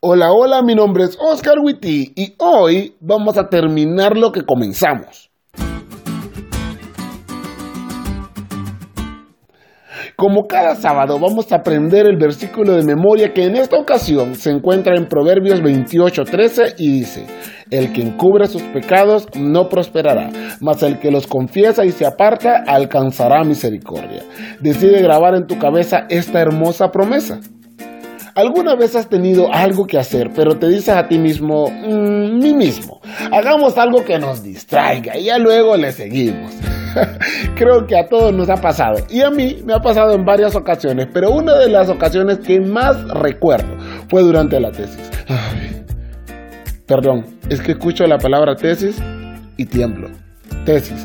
Hola, hola, mi nombre es Oscar Witty y hoy vamos a terminar lo que comenzamos. Como cada sábado vamos a aprender el versículo de memoria que en esta ocasión se encuentra en Proverbios 28:13 y dice, el que encubre sus pecados no prosperará, mas el que los confiesa y se aparta alcanzará misericordia. Decide grabar en tu cabeza esta hermosa promesa. ¿Alguna vez has tenido algo que hacer, pero te dices a ti mismo, mmm, mí mismo, hagamos algo que nos distraiga y ya luego le seguimos? Creo que a todos nos ha pasado y a mí me ha pasado en varias ocasiones, pero una de las ocasiones que más recuerdo fue durante la tesis. perdón, es que escucho la palabra tesis y tiemblo. Tesis.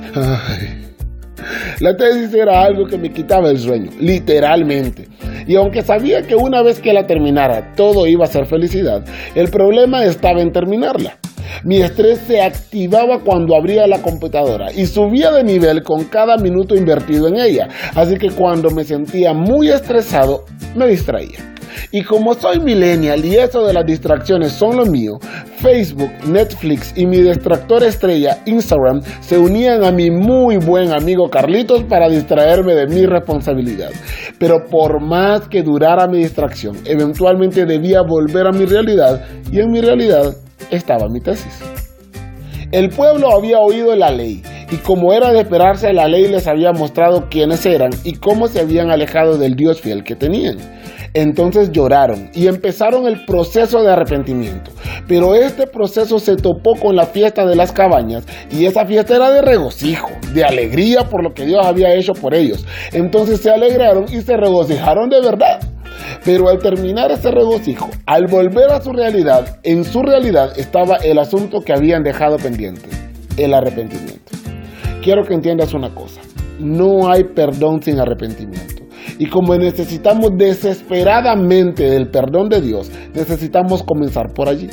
La tesis era algo que me quitaba el sueño, literalmente. Y aunque sabía que una vez que la terminara todo iba a ser felicidad, el problema estaba en terminarla. Mi estrés se activaba cuando abría la computadora y subía de nivel con cada minuto invertido en ella. Así que cuando me sentía muy estresado, me distraía. Y como soy millennial y eso de las distracciones son lo mío, Facebook, Netflix y mi distractor estrella, Instagram, se unían a mi muy buen amigo Carlitos para distraerme de mi responsabilidad. Pero por más que durara mi distracción, eventualmente debía volver a mi realidad y en mi realidad estaba mi tesis. El pueblo había oído la ley y como era de esperarse, la ley les había mostrado quiénes eran y cómo se habían alejado del Dios fiel que tenían. Entonces lloraron y empezaron el proceso de arrepentimiento. Pero este proceso se topó con la fiesta de las cabañas y esa fiesta era de regocijo, de alegría por lo que Dios había hecho por ellos. Entonces se alegraron y se regocijaron de verdad. Pero al terminar ese regocijo, al volver a su realidad, en su realidad estaba el asunto que habían dejado pendiente, el arrepentimiento. Quiero que entiendas una cosa, no hay perdón sin arrepentimiento. Y como necesitamos desesperadamente del perdón de Dios, necesitamos comenzar por allí.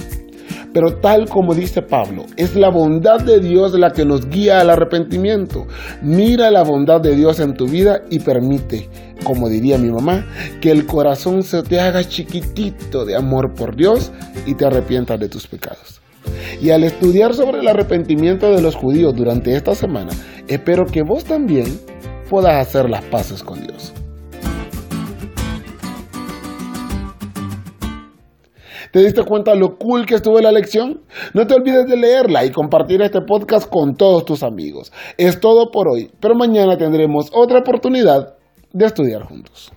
Pero tal como dice Pablo, es la bondad de Dios la que nos guía al arrepentimiento. Mira la bondad de Dios en tu vida y permite, como diría mi mamá, que el corazón se te haga chiquitito de amor por Dios y te arrepientas de tus pecados. Y al estudiar sobre el arrepentimiento de los judíos durante esta semana, espero que vos también puedas hacer las paces con Dios. ¿Te diste cuenta lo cool que estuvo la lección? No te olvides de leerla y compartir este podcast con todos tus amigos. Es todo por hoy, pero mañana tendremos otra oportunidad de estudiar juntos.